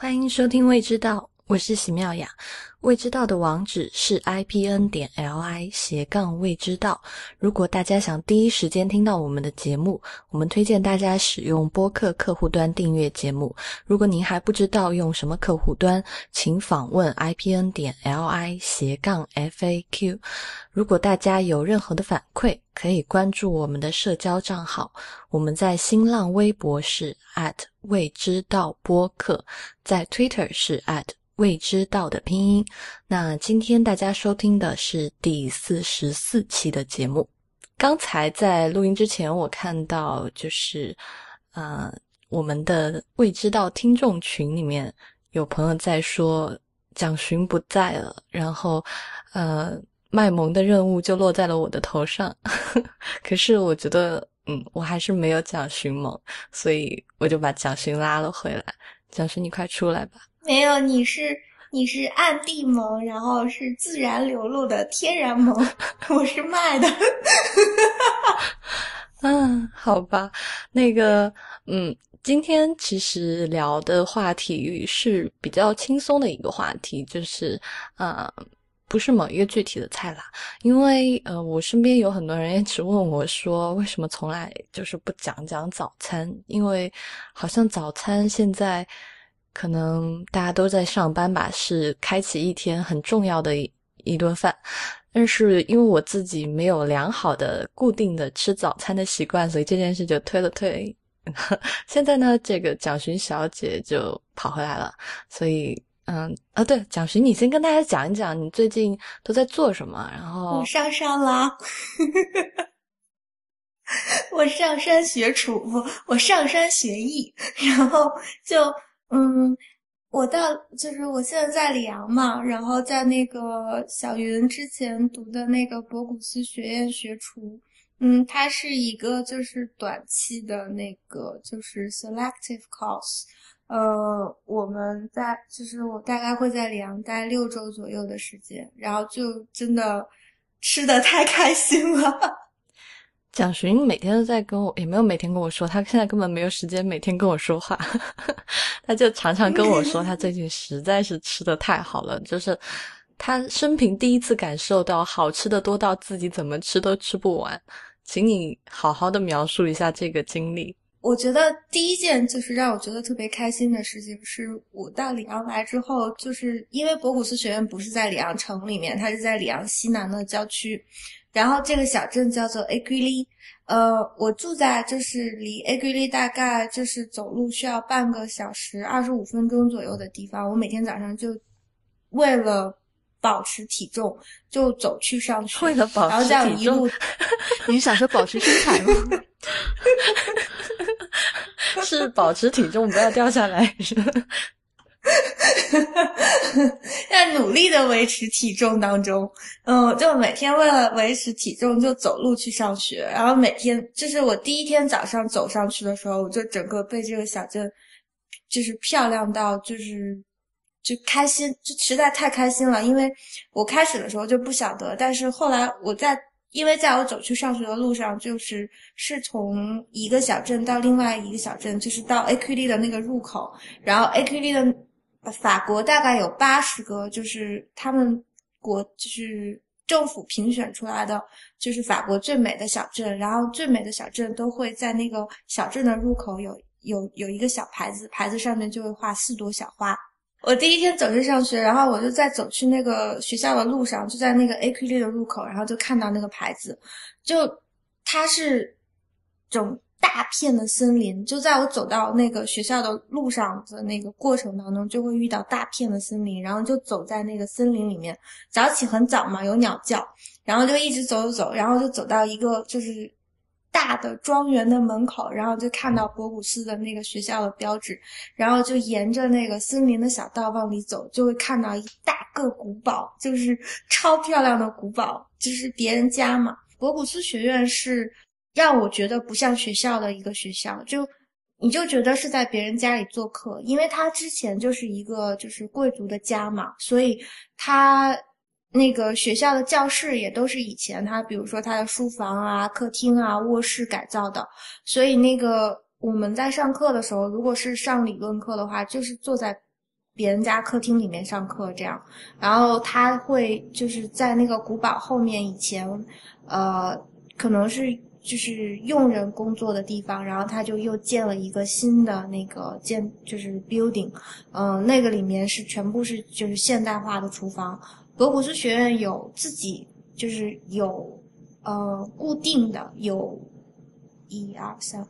欢迎收听《未知道》，我是喜妙雅。未知道的网址是 i p n 点 l i 斜杠未知道。如果大家想第一时间听到我们的节目，我们推荐大家使用播客客户端订阅节目。如果您还不知道用什么客户端，请访问 i p n 点 l i 斜杠 f a q。如果大家有任何的反馈，可以关注我们的社交账号。我们在新浪微博是 at 未知道播客，在 Twitter 是 at。未知道的拼音。那今天大家收听的是第四十四期的节目。刚才在录音之前，我看到就是呃，我们的未知道听众群里面有朋友在说蒋勋不在了，然后呃，卖萌的任务就落在了我的头上。可是我觉得，嗯，我还是没有蒋勋萌，所以我就把蒋勋拉了回来。蒋勋，你快出来吧。没有，你是你是暗地萌，然后是自然流露的天然萌，我是卖的。嗯，好吧，那个，嗯，今天其实聊的话题是比较轻松的一个话题，就是呃，不是某一个具体的菜啦，因为呃，我身边有很多人一直问我说，为什么从来就是不讲讲早餐？因为好像早餐现在。可能大家都在上班吧，是开启一天很重要的一一顿饭。但是因为我自己没有良好的固定的吃早餐的习惯，所以这件事就推了推。现在呢，这个蒋勋小姐就跑回来了。所以，嗯，啊，对，蒋勋，你先跟大家讲一讲你最近都在做什么。然后我上山了，我上山学厨，我上山学艺，然后就。嗯，我到就是我现在在里昂嘛，然后在那个小云之前读的那个博古斯学院学厨，嗯，它是一个就是短期的那个就是 selective course，呃，我们在就是我大概会在里昂待六周左右的时间，然后就真的吃的太开心了。蒋勋每天都在跟我，也没有每天跟我说，他现在根本没有时间每天跟我说话，他就常常跟我说，他最近实在是吃的太好了，就是他生平第一次感受到好吃的多到自己怎么吃都吃不完，请你好好的描述一下这个经历。我觉得第一件就是让我觉得特别开心的事情，是我到里昂来之后，就是因为博古斯学院不是在里昂城里面，它是在里昂西南的郊区。然后这个小镇叫做 a q u i l i 呃，我住在就是离 a q u i l i 大概就是走路需要半个小时二十五分钟左右的地方。我每天早上就为了保持体重就走去上学，为了保持体重，你想说保持身材吗？是保持体重不要掉下来。在努力的维持体重当中，嗯，就每天为了维持体重就走路去上学，然后每天就是我第一天早上走上去的时候，我就整个被这个小镇就是漂亮到就是就开心，就实在太开心了。因为我开始的时候就不晓得，但是后来我在因为在我走去上学的路上，就是是从一个小镇到另外一个小镇，就是到 A Q D 的那个入口，然后 A Q D 的。法国大概有八十个，就是他们国就是政府评选出来的，就是法国最美的小镇。然后最美的小镇都会在那个小镇的入口有有有一个小牌子，牌子上面就会画四朵小花。我第一天走去上学，然后我就在走去那个学校的路上，就在那个 A Q D 的入口，然后就看到那个牌子，就它是整。大片的森林，就在我走到那个学校的路上的那个过程当中，就会遇到大片的森林，然后就走在那个森林里面。早起很早嘛，有鸟叫，然后就一直走走走，然后就走到一个就是大的庄园的门口，然后就看到博古斯的那个学校的标志，然后就沿着那个森林的小道往里走，就会看到一大个古堡，就是超漂亮的古堡，就是别人家嘛。博古斯学院是。让我觉得不像学校的一个学校，就你就觉得是在别人家里做客，因为他之前就是一个就是贵族的家嘛，所以他那个学校的教室也都是以前他比如说他的书房啊、客厅啊、卧室改造的，所以那个我们在上课的时候，如果是上理论课的话，就是坐在别人家客厅里面上课这样。然后他会就是在那个古堡后面以前，呃，可能是就是佣人工作的地方，然后他就又建了一个新的那个建就是 building，嗯、那个里面是全部是就是现代化的厨房。格古斯学院有自己就是有呃固定的有一二三。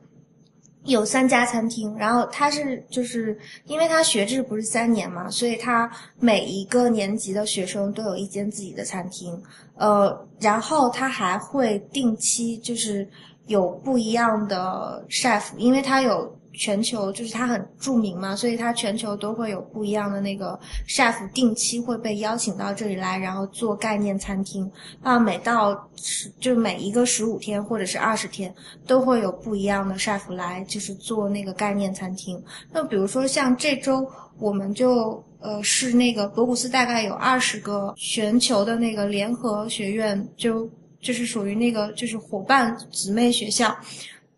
有三家餐厅，然后他是就是因为他学制不是三年嘛，所以他每一个年级的学生都有一间自己的餐厅，呃，然后他还会定期就是有不一样的 chef，因为他有全球就是它很著名嘛，所以它全球都会有不一样的那个 chef 定期会被邀请到这里来，然后做概念餐厅。那，每到十就每一个十五天或者是二十天，都会有不一样的 chef 来，就是做那个概念餐厅。那比如说像这周，我们就呃是那个博古斯大概有二十个全球的那个联合学院，就就是属于那个就是伙伴姊妹学校。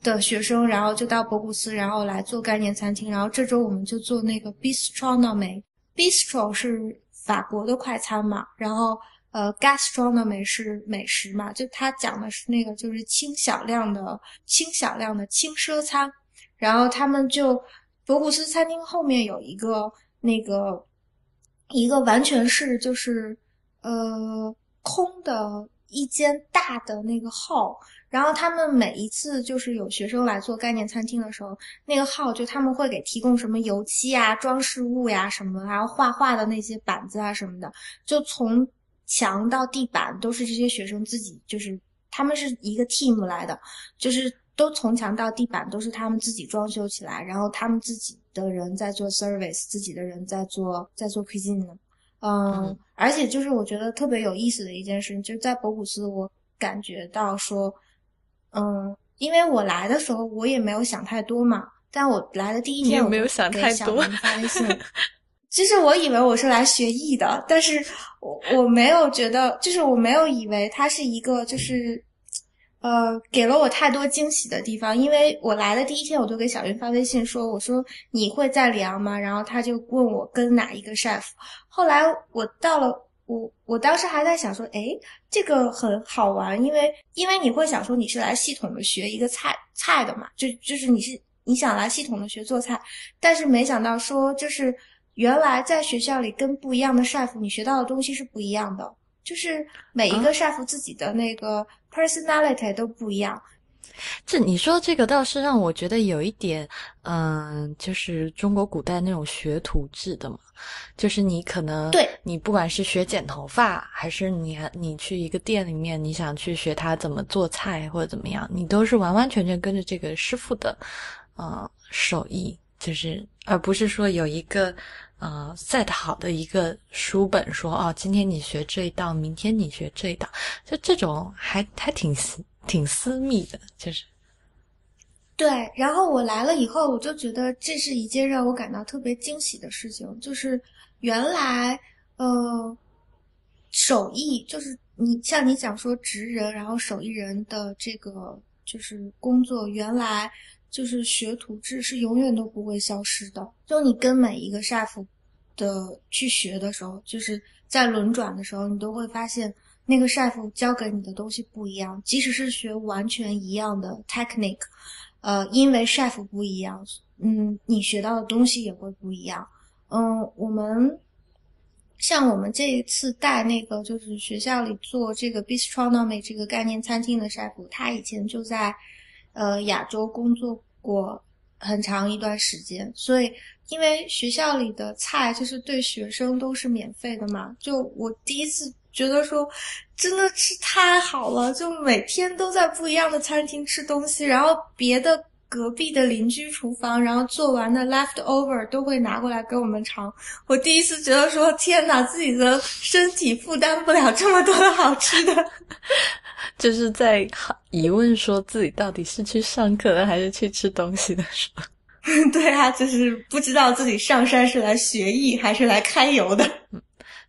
的学生，然后就到博古斯，然后来做概念餐厅。然后这周我们就做那个 bistronomy。bistro 是法国的快餐嘛，然后呃 gastronomy 是美食嘛，就它讲的是那个就是轻小量的、轻小量的轻奢餐。然后他们就博古斯餐厅后面有一个那个一个完全是就是呃空的一间大的那个号。然后他们每一次就是有学生来做概念餐厅的时候，那个号就他们会给提供什么油漆啊、装饰物呀什么，然后画画的那些板子啊什么的，就从墙到地板都是这些学生自己，就是他们是一个 team 来的，就是都从墙到地板都是他们自己装修起来，然后他们自己的人在做 service，自己的人在做在做 cuisine，嗯，嗯而且就是我觉得特别有意思的一件事情，就是在博古斯我感觉到说。嗯，因为我来的时候我也没有想太多嘛，但我来的第一你也天我没有想太多发微信，其实我以为我是来学艺的，但是我我没有觉得，就是我没有以为它是一个就是。呃，给了我太多惊喜的地方，因为我来的第一天，我就给小云发微信说：“我说你会在里昂吗？”然后他就问我跟哪一个 chef。后来我到了，我我当时还在想说，诶，这个很好玩，因为因为你会想说你是来系统的学一个菜菜的嘛，就就是你是你想来系统的学做菜，但是没想到说就是原来在学校里跟不一样的 chef 你学到的东西是不一样的，就是每一个 chef 自己的那个 personality 都不一样。这你说这个倒是让我觉得有一点，嗯，就是中国古代那种学徒制的嘛，就是你可能对你不管是学剪头发，还是你你去一个店里面，你想去学他怎么做菜或者怎么样，你都是完完全全跟着这个师傅的，呃，手艺，就是而不是说有一个呃 set 好的一个书本说哦，今天你学这一道，明天你学这一道，就这种还还挺挺私密的，就是。对，然后我来了以后，我就觉得这是一件让我感到特别惊喜的事情，就是原来呃，手艺就是你像你讲说职人，然后手艺人的这个就是工作，原来就是学徒制是永远都不会消失的。就你跟每一个 chef 的去学的时候，就是在轮转的时候，你都会发现那个 chef 教给你的东西不一样，即使是学完全一样的 technique。呃，因为 chef 不一样，嗯，你学到的东西也会不一样。嗯，我们像我们这一次带那个就是学校里做这个 bistronomy 这个概念餐厅的 chef，他以前就在呃亚洲工作过很长一段时间，所以因为学校里的菜就是对学生都是免费的嘛，就我第一次觉得说真的是太好了，就每天都在不一样的餐厅吃东西，然后别的隔壁的邻居厨房，然后做完的 leftover 都会拿过来给我们尝。我第一次觉得说天哪，自己的身体负担不了这么多的好吃的。就是在疑问说自己到底是去上课的还是去吃东西的时候。对啊，就是不知道自己上山是来学艺还是来揩油的。嗯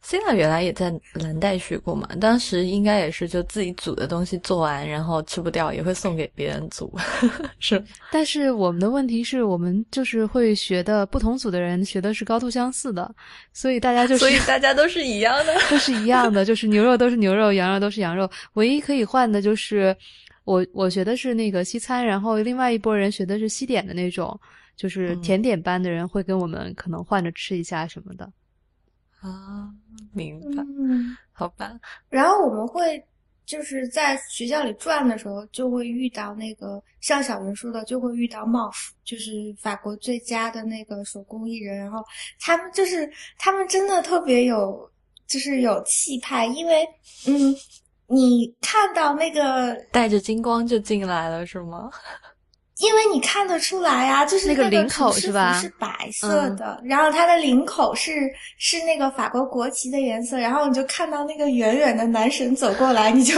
，Cina 原来也在蓝带学过嘛，当时应该也是就自己煮的东西做完，然后吃不掉也会送给别人组，是。但是我们的问题是我们就是会学的不同组的人学的是高度相似的，所以大家就是所以大家都是一样的，都是一样的，就是牛肉都是牛肉，羊肉都是羊肉，唯一可以换的就是我我学的是那个西餐，然后另外一拨人学的是西点的那种。就是甜点班的人会跟我们可能换着吃一下什么的啊，明白？嗯，好吧。然后我们会就是在学校里转的时候，就会遇到那个像小文书的，就会遇到 Moff，就是法国最佳的那个手工艺人。然后他们就是他们真的特别有，就是有气派，因为嗯，你看到那个带着金光就进来了，是吗？因为你看得出来啊，就是那个领口是吧？是白色的，然后它的领口是是那个法国国旗的颜色，然后你就看到那个远远的男神走过来，你就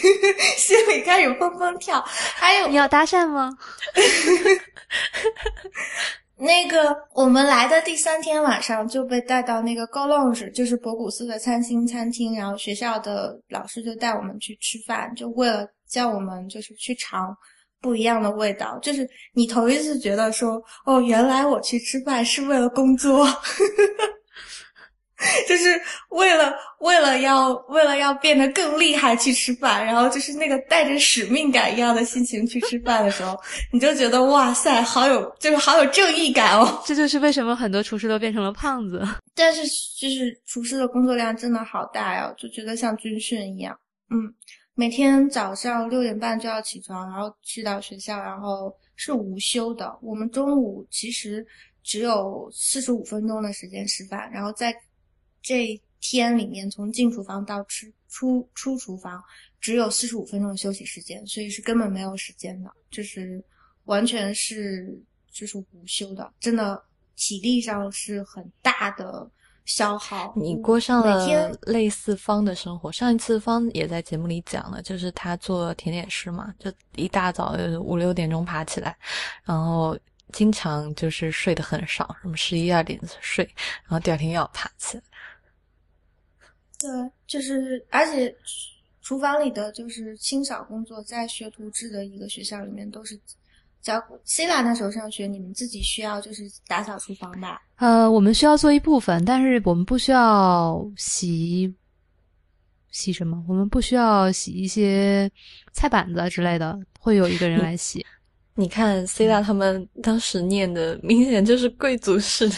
心里开始蹦蹦跳。还有你要搭讪吗？那个我们来的第三天晚上就被带到那个 g o l o n g e 就是博古斯的餐厅餐厅，然后学校的老师就带我们去吃饭，就为了叫我们就是去尝。不一样的味道，就是你头一次觉得说，哦，原来我去吃饭是为了工作，就是为了为了要为了要变得更厉害去吃饭，然后就是那个带着使命感一样的心情去吃饭的时候，你就觉得哇塞，好有就是好有正义感哦。这就是为什么很多厨师都变成了胖子。但是就是厨师的工作量真的好大呀，就觉得像军训一样，嗯。每天早上六点半就要起床，然后去到学校，然后是无休的。我们中午其实只有四十五分钟的时间吃饭，然后在这天里面，从进厨房到吃出出厨房，只有四十五分钟的休息时间，所以是根本没有时间的，就是完全是就是无休的，真的体力上是很大的。消耗你过上了类似方的生活。上一次方也在节目里讲了，就是他做甜点师嘛，就一大早五六点钟爬起来，然后经常就是睡得很少，什么十一二点睡，然后第二天又要爬起来。对，就是而且厨房里的就是清扫工作，在学徒制的一个学校里面都是。教 C 拉那时候上学，你们自己需要就是打扫厨房吧？呃，我们需要做一部分，但是我们不需要洗洗什么，我们不需要洗一些菜板子之类的，会有一个人来 洗。你看 C 拉他们当时念的，明显就是贵族式的，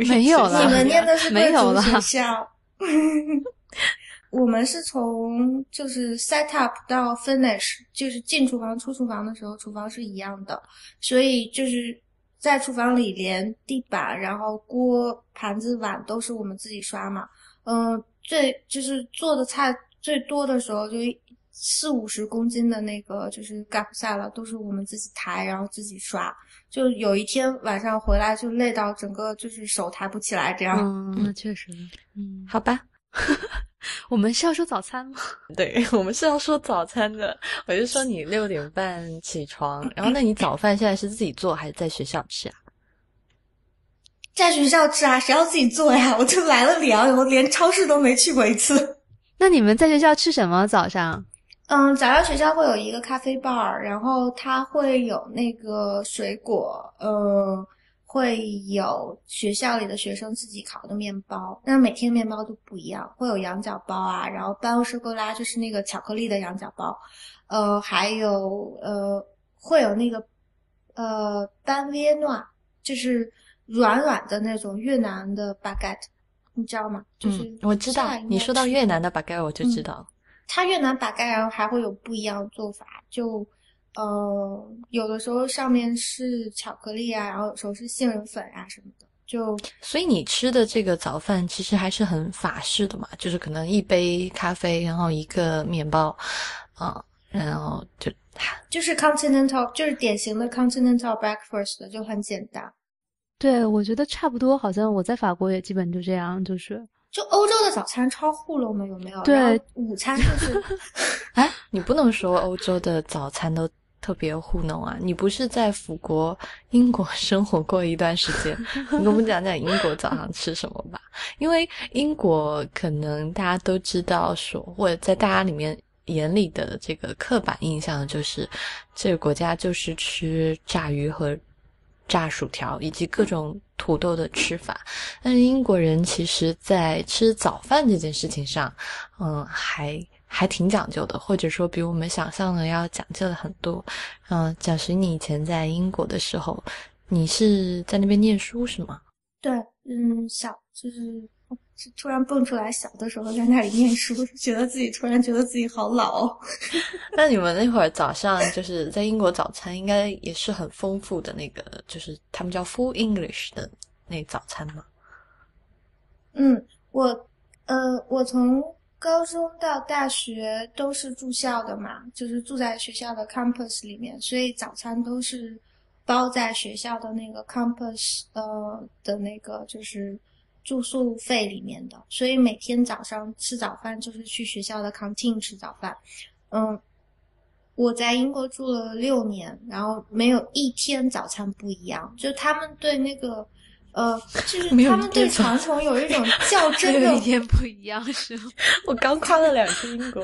没有了，你们念的是贵族学校。我们是从就是 set up 到 finish，就是进厨房出厨房的时候，厨房是一样的，所以就是在厨房里连地板、然后锅、盘子、碗都是我们自己刷嘛。嗯，最就是做的菜最多的时候，就四五十公斤的那个就是盖不下了，都是我们自己抬，然后自己刷。就有一天晚上回来就累到整个就是手抬不起来这样。嗯，那确实，嗯，好吧。我们是要说早餐吗？对，我们是要说早餐的。我就说你六点半起床，然后那你早饭现在是自己做还是在学校吃啊？在学校吃啊，谁要自己做呀？我就来了两，我连超市都没去过一次。那你们在学校吃什么早上？嗯，早教学校会有一个咖啡 bar，然后它会有那个水果，呃。会有学校里的学生自己烤的面包，但是每天面包都不一样，会有羊角包啊，然后班欧格拉就是那个巧克力的羊角包，呃，还有呃，会有那个呃班维诺，就是软软的那种越南的 baguette，你知道吗？就是我知道，你说到越南的 baguette 我就知道，它越南 baguette 然后还会有不一样的做法，就。呃，有的时候上面是巧克力啊，然后有时候是杏仁粉啊什么的，就所以你吃的这个早饭其实还是很法式的嘛，就是可能一杯咖啡，然后一个面包，啊，然后就就是 continental，就是典型的 continental breakfast，就很简单。对，我觉得差不多，好像我在法国也基本就这样，就是就欧洲的早餐超糊弄的，有没有？对，午餐就是，哎，你不能说欧洲的早餐都。特别糊弄啊！你不是在法国、英国 生活过一段时间？你给我们讲讲英国早上吃什么吧。因为英国可能大家都知道说，或者在大家里面眼里的这个刻板印象就是，这个国家就是吃炸鱼和炸薯条以及各种土豆的吃法。但是英国人其实在吃早饭这件事情上，嗯，还。还挺讲究的，或者说比我们想象的要讲究的很多。嗯，假使你以前在英国的时候，你是在那边念书是吗？对，嗯，小就是突然蹦出来，小的时候在那里念书，觉得自己突然觉得自己好老。那你们那会儿早上就是在英国早餐应该也是很丰富的那个，就是他们叫 Full English 的那早餐吗？嗯，我呃，我从。高中到大学都是住校的嘛，就是住在学校的 campus 里面，所以早餐都是包在学校的那个 campus 呃的那个就是住宿费里面的，所以每天早上吃早饭就是去学校的 canteen 吃早饭。嗯，我在英国住了六年，然后没有一天早餐不一样，就他们对那个。呃，就是他们对长虫有一种 较真的，一天不一样是吗？我刚夸了两次英国，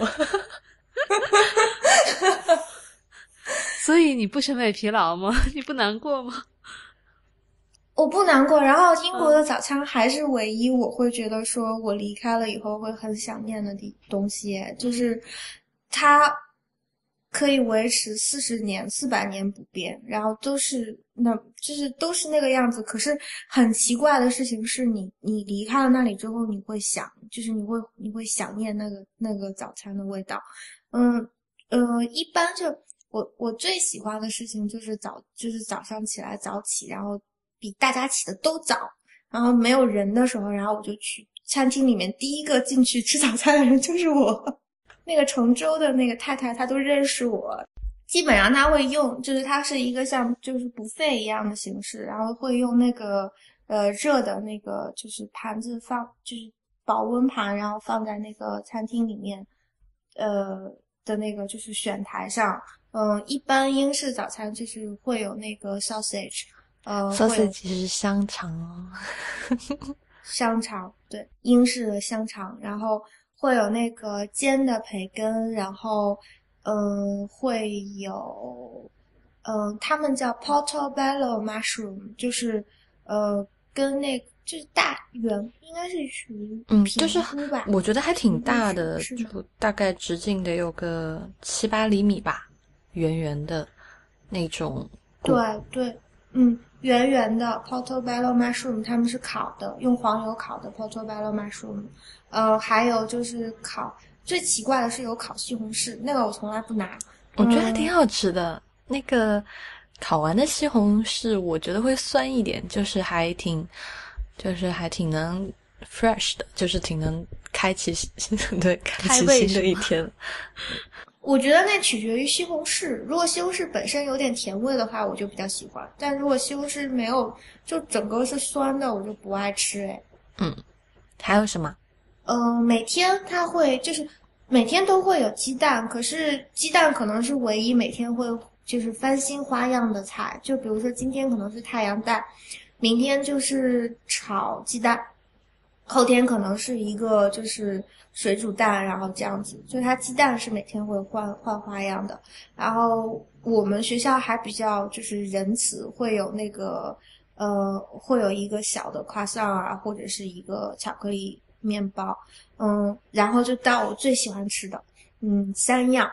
所以你不审美疲劳吗？你不难过吗？我不难过。然后英国的早餐还是唯一我会觉得说我离开了以后会很想念的地东西，就是它。可以维持四十年、四百年不变，然后都是那，就是都是那个样子。可是很奇怪的事情是你，你离开了那里之后，你会想，就是你会你会想念那个那个早餐的味道。嗯呃，一般就我我最喜欢的事情就是早，就是早上起来早起，然后比大家起的都早，然后没有人的时候，然后我就去餐厅里面第一个进去吃早餐的人就是我。那个成州的那个太太，她都认识我，基本上她会用，就是它是一个像就是不费一样的形式，然后会用那个呃热的那个就是盘子放，就是保温盘，然后放在那个餐厅里面，呃的那个就是选台上，嗯，一般英式早餐就是会有那个 sausage，呃，sausage 是香肠哦，香肠，对，英式的香肠，然后。会有那个煎的培根，然后，嗯，会有，嗯，他们叫 portobello mushroom，就是，呃，跟那就是大圆，应该是属于嗯，就是吧，我觉得还挺大的，就大概直径得有个七八厘米吧，圆圆的那种。对对，嗯，圆圆的 portobello mushroom，他们是烤的，用黄油烤的 portobello mushroom。呃，还有就是烤，最奇怪的是有烤西红柿，那个我从来不拿。我觉得还挺好吃的。那个烤完的西红柿，我觉得会酸一点，就是还挺，就是还挺能 fresh 的，就是挺能开启 对开启新的一天。我觉得那取决于西红柿，如果西红柿本身有点甜味的话，我就比较喜欢；但如果西红柿没有，就整个是酸的，我就不爱吃。哎，嗯，还有什么？嗯，每天它会就是每天都会有鸡蛋，可是鸡蛋可能是唯一每天会就是翻新花样的菜。就比如说今天可能是太阳蛋，明天就是炒鸡蛋，后天可能是一个就是水煮蛋，然后这样子。就它鸡蛋是每天会换换花样的。然后我们学校还比较就是仁慈，会有那个呃会有一个小的夸上啊，或者是一个巧克力。面包，嗯，然后就到我最喜欢吃的，嗯，三样，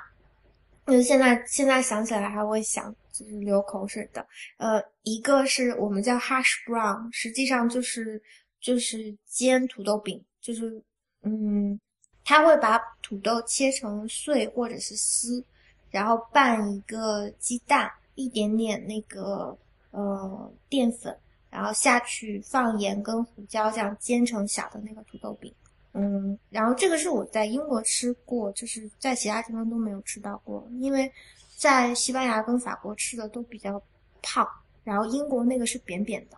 就是现在现在想起来还会想，就是流口水的。呃，一个是我们叫 hash brown，实际上就是就是煎土豆饼，就是嗯，他会把土豆切成碎或者是丝，然后拌一个鸡蛋，一点点那个呃淀粉。然后下去放盐跟胡椒，这样煎成小的那个土豆饼。嗯，然后这个是我在英国吃过，就是在其他地方都没有吃到过，因为在西班牙跟法国吃的都比较胖，然后英国那个是扁扁的，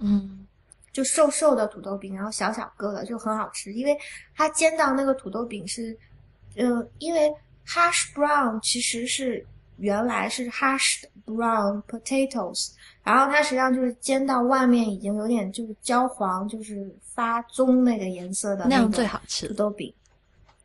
嗯，就瘦瘦的土豆饼，然后小小个的就很好吃，因为它煎到那个土豆饼是，呃，因为 hash brown 其实是原来是 hashed brown potatoes，然后它实际上就是煎到外面已经有点就是焦黄，就是发棕那个颜色的那样最好吃土。豆饼。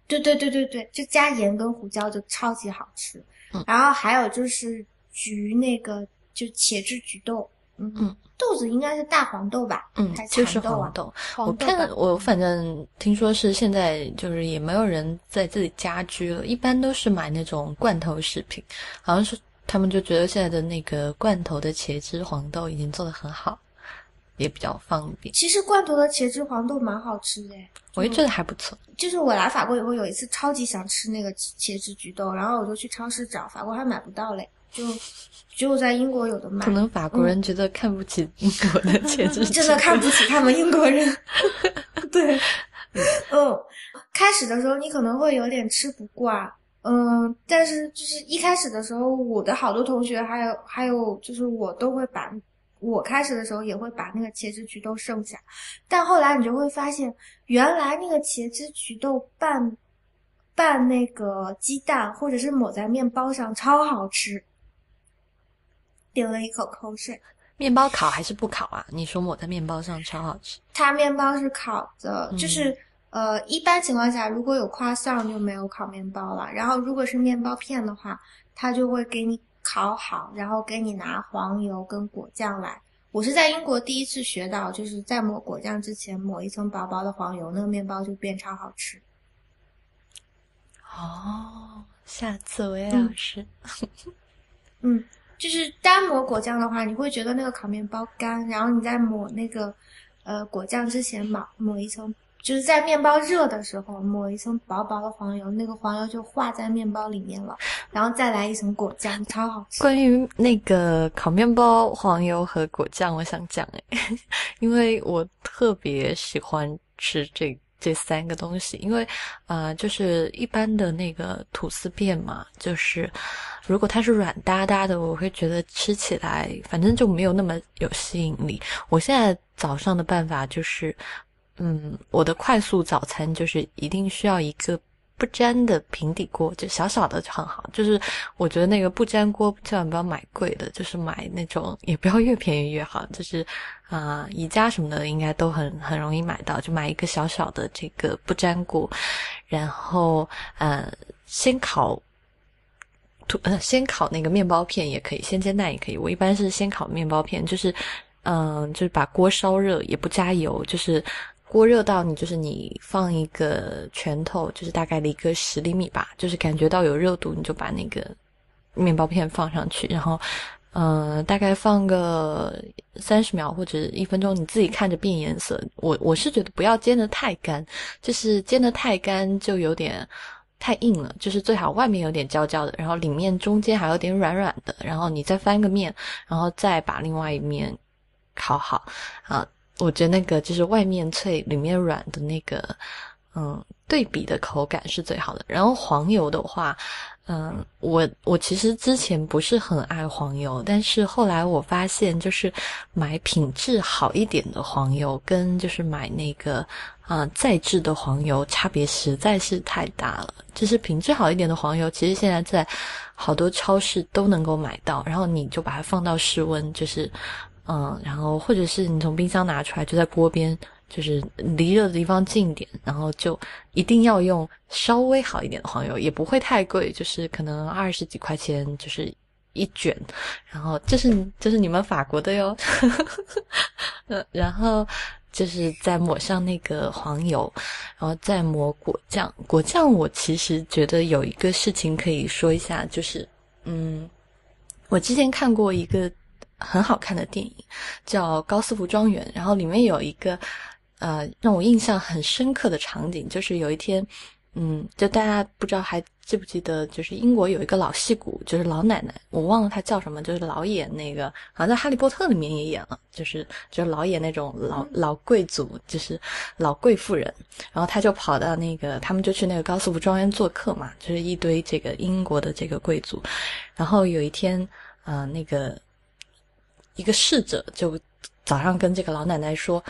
对对对对对，就加盐跟胡椒就超级好吃。嗯然后还有就是焗那个就茄汁焗豆，嗯嗯豆子应该是大黄豆吧？嗯还，是就是黄豆。我看我反正听说是现在就是也没有人在自己家居了，一般都是买那种罐头食品，好像是他们就觉得现在的那个罐头的茄汁黄豆已经做的很好，也比较方便。其实罐头的茄汁黄豆蛮好吃的。我也觉得还不错。就是我来法国以后，有一次超级想吃那个茄汁焗豆，然后我就去超市找，法国还买不到嘞，就只有在英国有的卖可。能法国人觉得看不起英国的 茄汁，真的看不起他们英国人。对，嗯，开始的时候你可能会有点吃不惯，嗯，但是就是一开始的时候，我的好多同学还有还有就是我都会把。我开始的时候也会把那个茄汁焗豆剩下，但后来你就会发现，原来那个茄汁焗豆拌拌那个鸡蛋，或者是抹在面包上，超好吃。流了一口口水。面包烤还是不烤啊？你说抹在面包上超好吃。它面包是烤的，嗯就是呃，一般情况下如果有夸上就没有烤面包了。然后如果是面包片的话，它就会给你烤好，然后给你拿黄油跟果酱来。我是在英国第一次学到，就是在抹果酱之前抹一层薄薄的黄油，那个面包就变超好吃。哦，下次我也嗯要试。嗯，就是单抹果酱的话，你会觉得那个烤面包干，然后你在抹那个呃果酱之前抹抹一层，就是在面包热的时候抹一层薄薄的黄油，那个黄油就化在面包里面了，然后再来一层果酱，超好吃。关于那个烤面包、黄油和果酱，我想讲诶，因为我特别喜欢吃这这三个东西，因为呃，就是一般的那个吐司片嘛，就是如果它是软哒哒的，我会觉得吃起来反正就没有那么有吸引力。我现在早上的办法就是，嗯，我的快速早餐就是一定需要一个。不粘的平底锅，就小小的就很好。就是我觉得那个不粘锅千万不要买贵的，就是买那种也不要越便宜越好。就是啊、宜家什么的应该都很很容易买到，就买一个小小的这个不粘锅，然后呃先烤。先烤那个面包片也可以，先煎蛋也可以。我一般是先烤面包片，就是嗯、就是把锅烧热，也不加油，就是锅热到你就是你放一个拳头，就是大概的一个十厘米吧，就是感觉到有热度，你就把那个面包片放上去，然后嗯、呃大概放个三十秒或者一分钟，你自己看着变颜色。我我是觉得不要煎的太干，就是煎的太干就有点。太硬了，就是最好外面有点焦焦的，然后里面中间还有点软软的，然后你再翻个面，然后再把另外一面烤好啊。我觉得那个就是外面脆，里面软的那个，嗯，对比的口感是最好的。然后黄油的话，嗯，我我其实之前不是很爱黄油，但是后来我发现，就是买品质好一点的黄油，跟就是买那个啊、再制的黄油，差别实在是太大了。就是品质好一点的黄油，其实现在在好多超市都能够买到，然后你就把它放到室温，就是嗯，然后或者是你从冰箱拿出来，就在锅边，就是离热的地方近一点，然后就一定要用稍微好一点的黄油，也不会太贵，就是可能二十几块钱，就是一卷，然后这是这是你们法国的哟，呃，然后就是再抹上那个黄油，然后再抹果酱。果酱我其实觉得有一个事情可以说一下，就是嗯，我之前看过一个很好看的电影，叫《高斯福庄园》，然后里面有一个呃让我印象很深刻的场景，就是有一天，嗯，就大家不知道还记不记得，就是英国有一个老戏骨，就是老奶奶，我忘了她叫什么，就是老演那个，好像在《哈利波特》里面也演了，就是就是老演那种老老贵族，就是老贵妇人，然后他就跑到那个，他们就去那个高斯福庄园做客嘛，就是一堆这个英国的这个贵族，然后有一天，呃，那个一个侍者就早上跟这个老奶奶说。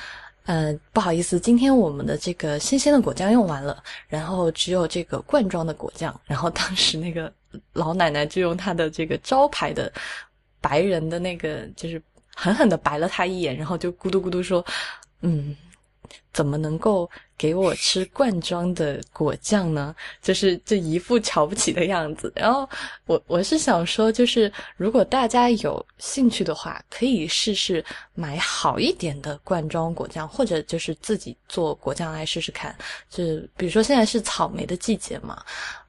嗯，不好意思，今天我们的这个新鲜的果酱用完了，然后只有这个罐装的果酱。然后当时那个老奶奶就用她的这个招牌的白人的那个，就是狠狠的白了他一眼，然后就咕嘟咕嘟说：“嗯。”怎么能够给我吃罐装的果酱呢？就是这一副瞧不起的样子。然后我我是想说，就是如果大家有兴趣的话，可以试试买好一点的罐装果酱，或者就是自己做果酱来试试看。就比如说现在是草莓的季节嘛，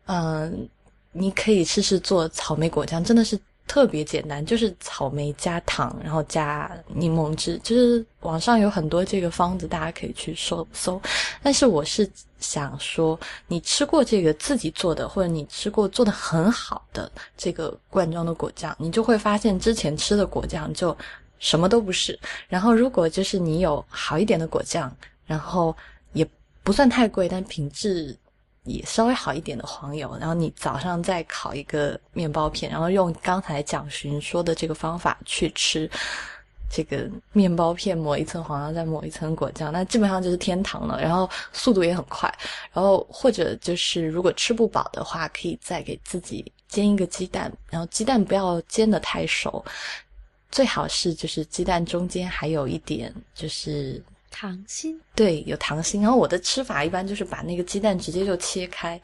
嗯，你可以试试做草莓果酱，真的是。特别简单，就是草莓加糖，然后加柠檬汁，就是网上有很多这个方子，大家可以去搜搜。但是我是想说，你吃过这个自己做的，或者你吃过做的很好的这个罐装的果酱，你就会发现之前吃的果酱就什么都不是。然后如果就是你有好一点的果酱，然后也不算太贵，但品质。也稍微好一点的黄油，然后你早上再烤一个面包片，然后用刚才蒋寻说的这个方法去吃这个面包片，抹一层黄油，再抹一层果酱，那基本上就是天堂了。然后速度也很快。然后或者就是如果吃不饱的话，可以再给自己煎一个鸡蛋，然后鸡蛋不要煎的太熟，最好是就是鸡蛋中间还有一点就是。糖心对，有糖心。然后我的吃法一般就是把那个鸡蛋直接就切开，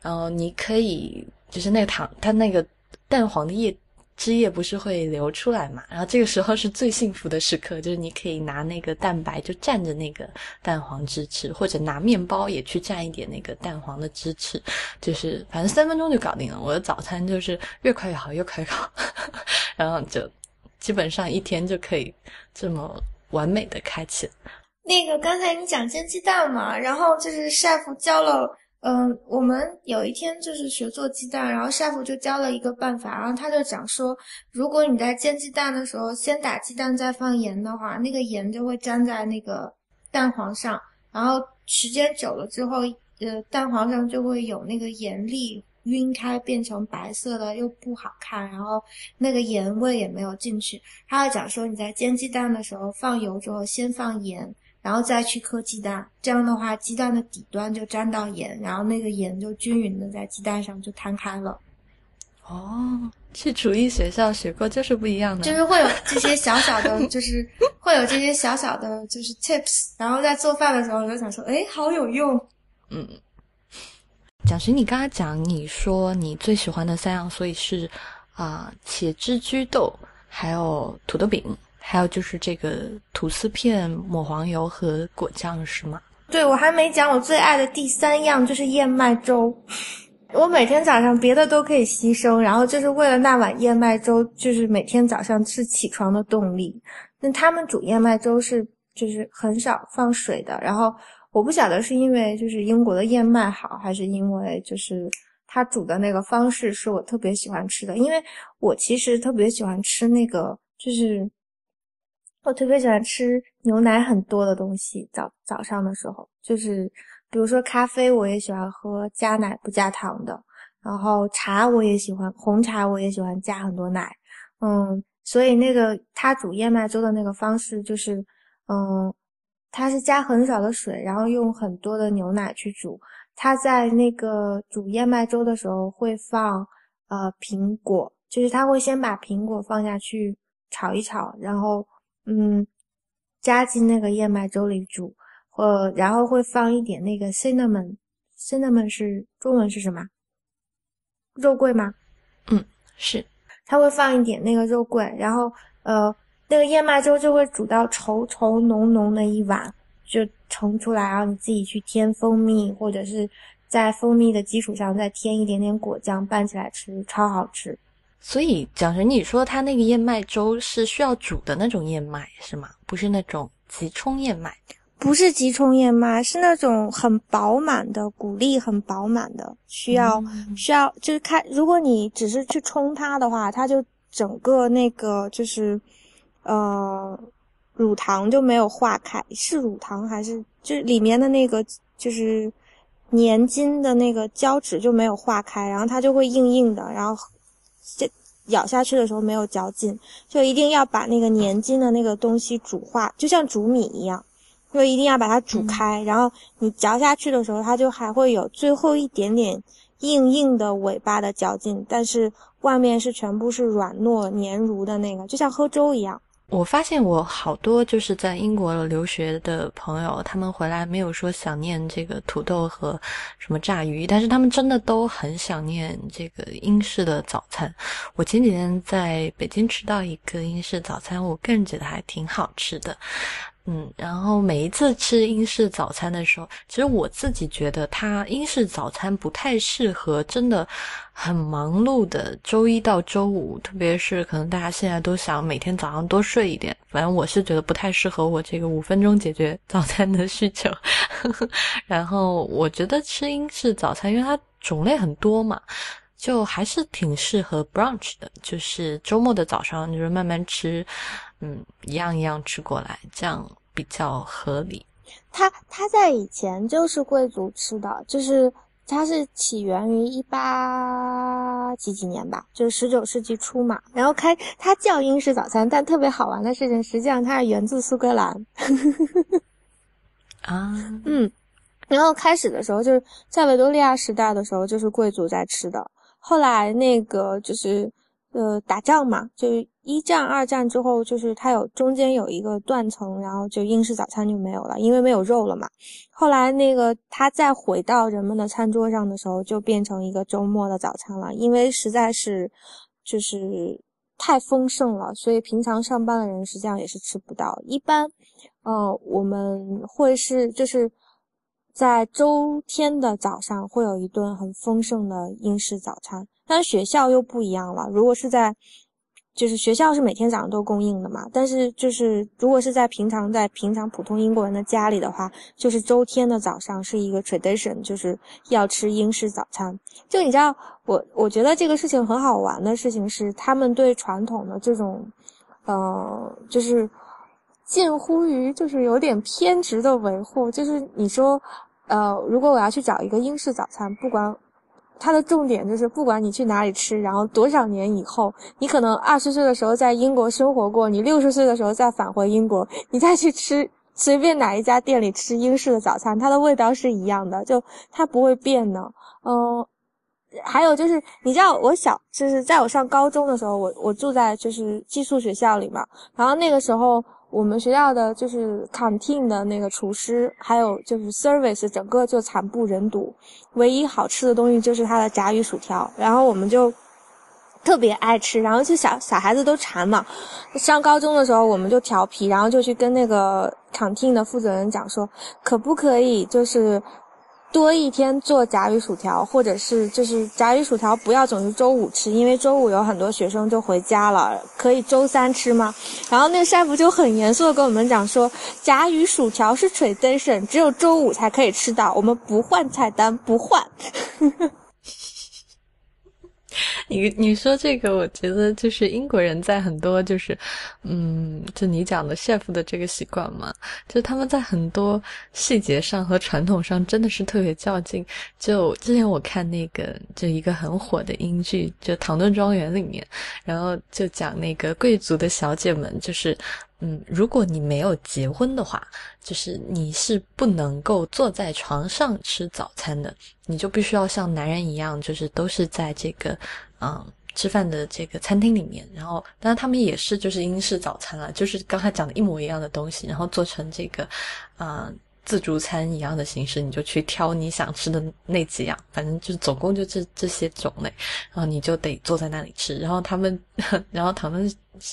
然后你可以就是那个糖，它那个蛋黄的液汁液不是会流出来嘛？然后这个时候是最幸福的时刻，就是你可以拿那个蛋白就蘸着那个蛋黄汁吃，或者拿面包也去蘸一点那个蛋黄的汁吃，就是反正三分钟就搞定了。我的早餐就是越快越好，越快越好，然后就基本上一天就可以这么完美的开启了。那个刚才你讲煎鸡蛋嘛，然后就是 chef 教了，嗯，我们有一天就是学做鸡蛋，然后 chef 就教了一个办法，然后他就讲说，如果你在煎鸡蛋的时候先打鸡蛋再放盐的话，那个盐就会粘在那个蛋黄上，然后时间久了之后，呃，蛋黄上就会有那个盐粒晕开变成白色的，又不好看，然后那个盐味也没有进去。他就讲说你在煎鸡蛋的时候放油之后先放盐。然后再去磕鸡蛋，这样的话，鸡蛋的底端就沾到盐，然后那个盐就均匀的在鸡蛋上就摊开了。哦，去厨艺学校学过，就是不一样的。就是会有这些小小的，就是会有这些小小的，就是 tips。然后在做饭的时候，我就想说，哎，好有用。嗯，蒋勋，你刚刚讲，你说你最喜欢的三样，所以是啊，茄汁焗豆，还有土豆饼。还有就是这个吐司片抹黄油和果酱是吗？对，我还没讲我最爱的第三样就是燕麦粥。我每天早上别的都可以牺牲，然后就是为了那碗燕麦粥，就是每天早上是起床的动力。那他们煮燕麦粥是就是很少放水的，然后我不晓得是因为就是英国的燕麦好，还是因为就是他煮的那个方式是我特别喜欢吃的，因为我其实特别喜欢吃那个就是。我特别喜欢吃牛奶很多的东西，早早上的时候，就是比如说咖啡，我也喜欢喝加奶不加糖的，然后茶我也喜欢，红茶我也喜欢加很多奶，嗯，所以那个他煮燕麦粥的那个方式就是，嗯，他是加很少的水，然后用很多的牛奶去煮，他在那个煮燕麦粥的时候会放呃苹果，就是他会先把苹果放下去炒一炒，然后。嗯，加进那个燕麦粥里煮，或然后会放一点那个 cinnamon，cinnamon 是中文是什么？肉桂吗？嗯，是。他会放一点那个肉桂，然后呃，那个燕麦粥就会煮到稠稠浓浓的一碗，就盛出来，然后你自己去添蜂蜜，或者是在蜂蜜的基础上再添一点点果酱拌起来吃，超好吃。所以，蒋神，你说他那个燕麦粥是需要煮的那种燕麦是吗？不是那种急冲燕麦？不是急冲燕麦，是那种很饱满的谷粒，很饱满的，需要需要就是看，如果你只是去冲它的话，它就整个那个就是呃乳糖就没有化开，是乳糖还是就是里面的那个就是粘筋的那个胶质就没有化开，然后它就会硬硬的，然后。这咬下去的时候没有嚼劲，就一定要把那个粘筋的那个东西煮化，就像煮米一样，就一定要把它煮开。然后你嚼下去的时候，它就还会有最后一点点硬硬的尾巴的嚼劲，但是外面是全部是软糯黏如的那个，就像喝粥一样。我发现我好多就是在英国留学的朋友，他们回来没有说想念这个土豆和什么炸鱼，但是他们真的都很想念这个英式的早餐。我前几天在北京吃到一个英式早餐，我个人觉得还挺好吃的。嗯，然后每一次吃英式早餐的时候，其实我自己觉得，它英式早餐不太适合真的很忙碌的周一到周五，特别是可能大家现在都想每天早上多睡一点，反正我是觉得不太适合我这个五分钟解决早餐的需求。然后我觉得吃英式早餐，因为它种类很多嘛，就还是挺适合 brunch 的，就是周末的早上就是慢慢吃。嗯，一样一样吃过来，这样比较合理。它它在以前就是贵族吃的，就是它是起源于一八几几年吧，就是十九世纪初嘛。然后开它叫英式早餐，但特别好玩的事情，实际上它是源自苏格兰。啊，嗯，然后开始的时候就是在维多利亚时代的时候，就是贵族在吃的。后来那个就是呃打仗嘛，就。一战、二战之后，就是它有中间有一个断层，然后就英式早餐就没有了，因为没有肉了嘛。后来那个它再回到人们的餐桌上的时候，就变成一个周末的早餐了，因为实在是就是太丰盛了，所以平常上班的人实际上也是吃不到。一般，呃，我们会是就是在周天的早上会有一顿很丰盛的英式早餐，但学校又不一样了，如果是在。就是学校是每天早上都供应的嘛，但是就是如果是在平常在平常普通英国人的家里的话，就是周天的早上是一个 tradition，就是要吃英式早餐。就你知道，我我觉得这个事情很好玩的事情是，他们对传统的这种，呃，就是近乎于就是有点偏执的维护。就是你说，呃，如果我要去找一个英式早餐，不管。它的重点就是，不管你去哪里吃，然后多少年以后，你可能二十岁的时候在英国生活过，你六十岁的时候再返回英国，你再去吃随便哪一家店里吃英式的早餐，它的味道是一样的，就它不会变的。嗯，还有就是，你知道我小就是在我上高中的时候，我我住在就是寄宿学校里嘛，然后那个时候。我们学校的就是 canteen 的那个厨师，还有就是 service，整个就惨不忍睹。唯一好吃的东西就是他的炸鱼薯条，然后我们就特别爱吃，然后就小小孩子都馋嘛。上高中的时候，我们就调皮，然后就去跟那个 canteen 的负责人讲说，可不可以就是。多一天做炸鱼薯条，或者是就是炸鱼薯条不要总是周五吃，因为周五有很多学生就回家了，可以周三吃吗？然后那个师傅就很严肃的跟我们讲说，炸鱼薯条是 tradition，只有周五才可以吃到，我们不换菜单，不换。你 你说这个，我觉得就是英国人在很多就是，嗯，就你讲的 chef 的这个习惯嘛，就他们在很多细节上和传统上真的是特别较劲。就之前我看那个就一个很火的英剧，就《唐顿庄园》里面，然后就讲那个贵族的小姐们，就是嗯，如果你没有结婚的话，就是你是不能够坐在床上吃早餐的，你就必须要像男人一样，就是都是在这个。嗯，吃饭的这个餐厅里面，然后当然他们也是就是英式早餐了，就是刚才讲的一模一样的东西，然后做成这个嗯自助餐一样的形式，你就去挑你想吃的那几样，反正就总共就这这些种类，然后你就得坐在那里吃。然后他们，然后唐顿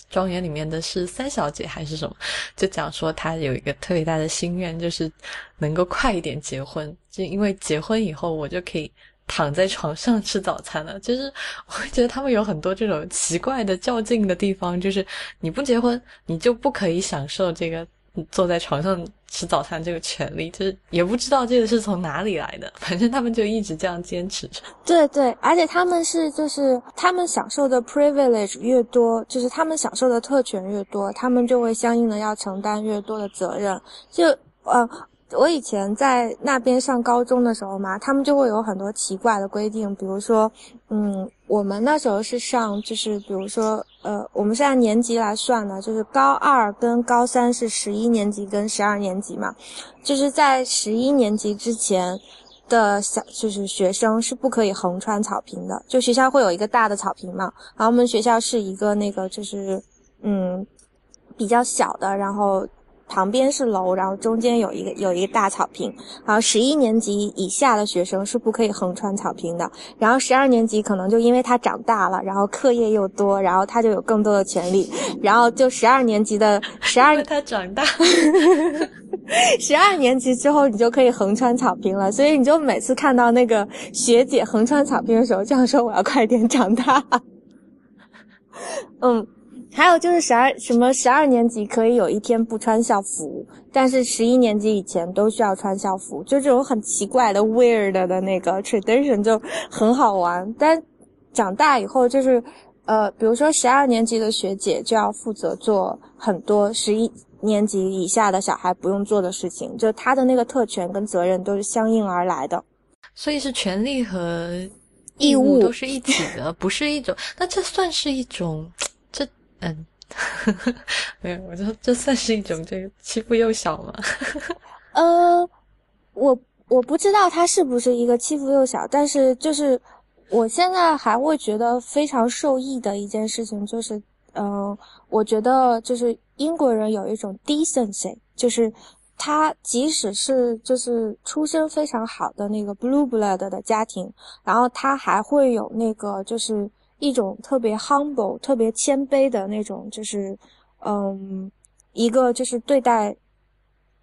庄园里面的是三小姐还是什么，就讲说她有一个特别大的心愿，就是能够快一点结婚，就因为结婚以后我就可以。躺在床上吃早餐了，就是我会觉得他们有很多这种奇怪的较劲的地方，就是你不结婚，你就不可以享受这个坐在床上吃早餐这个权利，就是也不知道这个是从哪里来的，反正他们就一直这样坚持着。对对，而且他们是就是他们享受的 privilege 越多，就是他们享受的特权越多，他们就会相应的要承担越多的责任。就呃。我以前在那边上高中的时候嘛，他们就会有很多奇怪的规定，比如说，嗯，我们那时候是上，就是比如说，呃，我们是按年级来算的，就是高二跟高三是十一年级跟十二年级嘛，就是在十一年级之前，的小就是学生是不可以横穿草坪的，就学校会有一个大的草坪嘛，然后我们学校是一个那个就是嗯比较小的，然后。旁边是楼，然后中间有一个有一个大草坪。然后十一年级以下的学生是不可以横穿草坪的。然后十二年级可能就因为他长大了，然后课业又多，然后他就有更多的权利。然后就十二年级的 十二，他长大，十二年级之后你就可以横穿草坪了。所以你就每次看到那个学姐横穿草坪的时候，就想说我要快点长大。嗯。还有就是十二什么十二年级可以有一天不穿校服，但是十一年级以前都需要穿校服，就这种很奇怪的 weird 的那个 tradition 就很好玩。但长大以后就是，呃，比如说十二年级的学姐就要负责做很多十一年级以下的小孩不用做的事情，就她的那个特权跟责任都是相应而来的。所以是权利和义务都是一体的，不是一种。那这算是一种？嗯，没有，我就这算是一种这个欺负幼小吗？呃，我我不知道他是不是一个欺负幼小，但是就是我现在还会觉得非常受益的一件事情就是，嗯，我觉得就是英国人有一种 decency，就是他即使是就是出身非常好的那个 blue blood 的家庭，然后他还会有那个就是。一种特别 humble、特别谦卑的那种，就是，嗯，一个就是对待，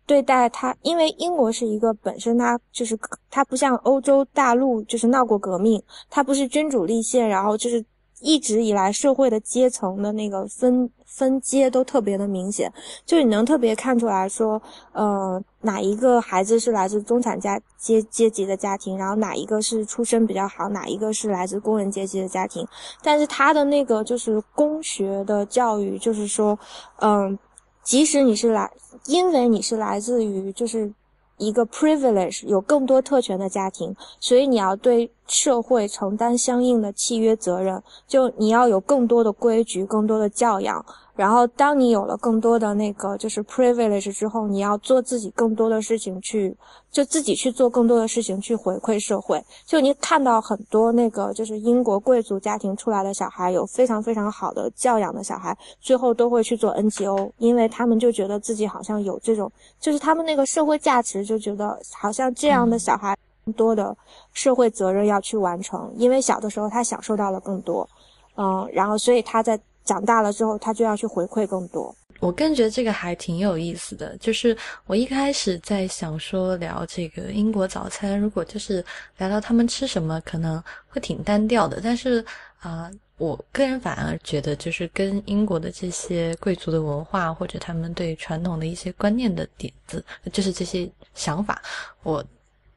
对待他，因为英国是一个本身它就是它不像欧洲大陆就是闹过革命，它不是君主立宪，然后就是。一直以来，社会的阶层的那个分分阶都特别的明显，就你能特别看出来说，呃，哪一个孩子是来自中产家阶阶级的家庭，然后哪一个是出身比较好，哪一个是来自工人阶级的家庭。但是他的那个就是公学的教育，就是说，嗯，即使你是来，因为你是来自于就是。一个 privilege 有更多特权的家庭，所以你要对社会承担相应的契约责任，就你要有更多的规矩、更多的教养。然后，当你有了更多的那个就是 privilege 之后，你要做自己更多的事情去，就自己去做更多的事情去回馈社会。就你看到很多那个就是英国贵族家庭出来的小孩，有非常非常好的教养的小孩，最后都会去做 NGO，因为他们就觉得自己好像有这种，就是他们那个社会价值就觉得好像这样的小孩多的社会责任要去完成，因为小的时候他享受到了更多，嗯，然后所以他在。长大了之后，他就要去回馈更多。我更觉得这个还挺有意思的，就是我一开始在想说聊这个英国早餐，如果就是聊聊他们吃什么，可能会挺单调的。但是啊，我个人反而觉得，就是跟英国的这些贵族的文化或者他们对传统的一些观念的点子，就是这些想法，我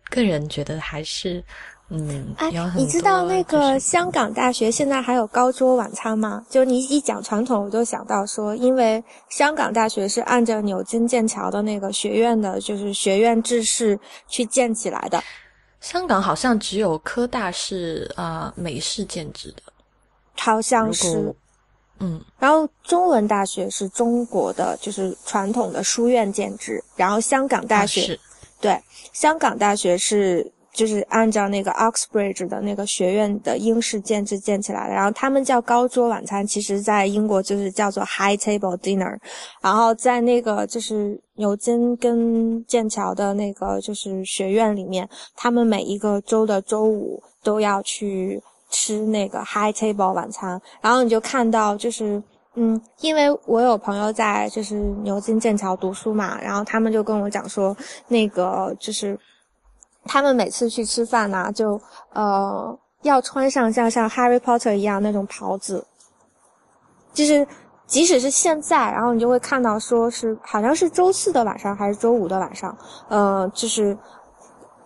个人觉得还是。嗯，哎，你知道那个香港大学现在还有高桌晚餐吗？就你一讲传统，我就想到说，因为香港大学是按照牛津、剑桥的那个学院的，就是学院制式去建起来的。香港好像只有科大是啊美式建制的，好像是。嗯，然后中文大学是中国的，就是传统的书院建制。然后香港大学，对，香港大学是。就是按照那个 Oxbridge 的那个学院的英式建制建起来的，然后他们叫高桌晚餐，其实在英国就是叫做 High Table Dinner，然后在那个就是牛津跟剑桥的那个就是学院里面，他们每一个周的周五都要去吃那个 High Table 晚餐，然后你就看到就是嗯，因为我有朋友在就是牛津剑桥读书嘛，然后他们就跟我讲说那个就是。他们每次去吃饭呢，就呃要穿上像像 Harry Potter 一样那种袍子，就是即使是现在，然后你就会看到说是好像是周四的晚上还是周五的晚上，呃，就是。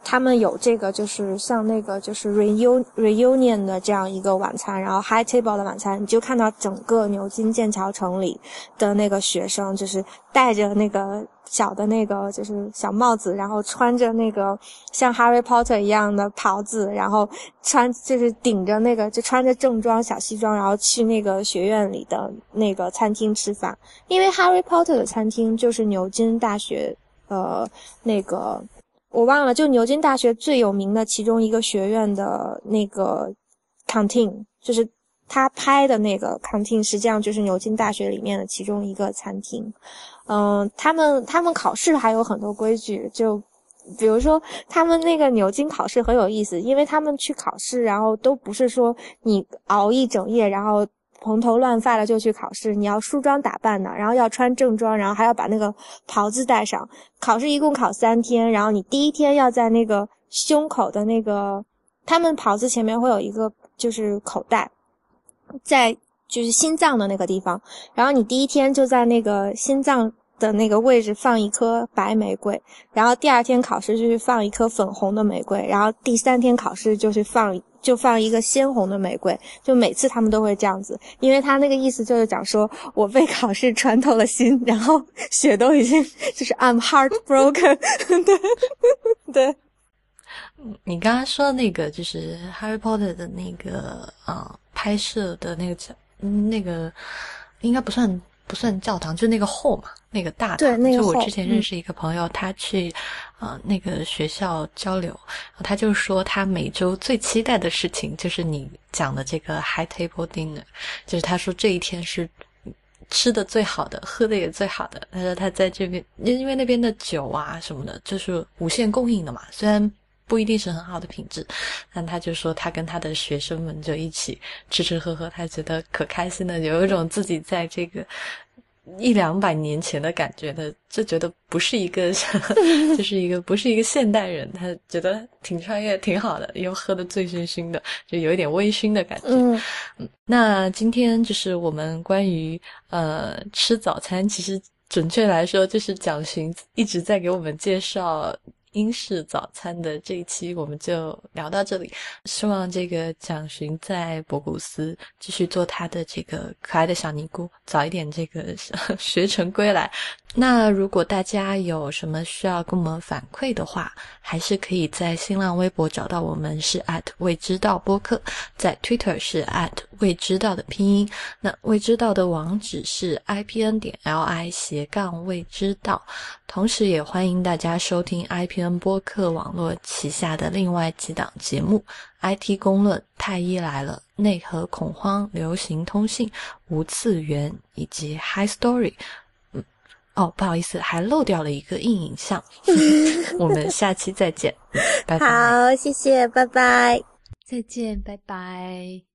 他们有这个，就是像那个，就是 reun reunion 的这样一个晚餐，然后 high table 的晚餐，你就看到整个牛津剑桥城里的那个学生，就是带着那个小的那个就是小帽子，然后穿着那个像 Harry Potter 一样的袍子，然后穿就是顶着那个就穿着正装小西装，然后去那个学院里的那个餐厅吃饭，因为 Harry Potter 的餐厅就是牛津大学呃那个。我忘了，就牛津大学最有名的其中一个学院的那个 canteen，就是他拍的那个 canteen，实际上就是牛津大学里面的其中一个餐厅。嗯，他们他们考试还有很多规矩，就比如说他们那个牛津考试很有意思，因为他们去考试，然后都不是说你熬一整夜，然后。蓬头乱发的就去考试，你要梳妆打扮的，然后要穿正装，然后还要把那个袍子戴上。考试一共考三天，然后你第一天要在那个胸口的那个，他们袍子前面会有一个就是口袋，在就是心脏的那个地方，然后你第一天就在那个心脏的那个位置放一颗白玫瑰，然后第二天考试就去放一颗粉红的玫瑰，然后第三天考试就去放。就放一个鲜红的玫瑰，就每次他们都会这样子，因为他那个意思就是讲说，我被考试穿透了心，然后血都已经就是 I'm heartbroken，对对。你刚刚说的那个就是 Harry Potter 的那个啊拍摄的那个那个应该不算。不算教堂，就那个后嘛，那个大堂。对，那个就我之前认识一个朋友，他去，呃，那个学校交流，他就说他每周最期待的事情就是你讲的这个 high table dinner，就是他说这一天是吃的最好的，喝的也最好的。他说他在这边，因为那边的酒啊什么的，就是无限供应的嘛，虽然。不一定是很好的品质，但他就说他跟他的学生们就一起吃吃喝喝，他觉得可开心了，有一种自己在这个一两百年前的感觉的，就觉得不是一个，就是一个不是一个现代人，他觉得挺穿越挺好的，又喝的醉醺醺的，就有一点微醺的感觉。嗯，那今天就是我们关于呃吃早餐，其实准确来说就是蒋寻一直在给我们介绍。英式早餐的这一期我们就聊到这里，希望这个蒋寻在博古斯继续做他的这个可爱的小尼姑，早一点这个 学成归来。那如果大家有什么需要跟我们反馈的话，还是可以在新浪微博找到我们，是 at 未知道播客，在 Twitter 是 at 未知道的拼音。那未知道的网址是 ipn 点 li 斜杠未知道。同时也欢迎大家收听 IPN 播客网络旗下的另外几档节目：IT 公论、太医来了、内核恐慌、流行通信、无次元以及 High Story。哦，不好意思，还漏掉了一个硬影像。我们下期再见，拜拜。好，谢谢，拜拜，再见，拜拜。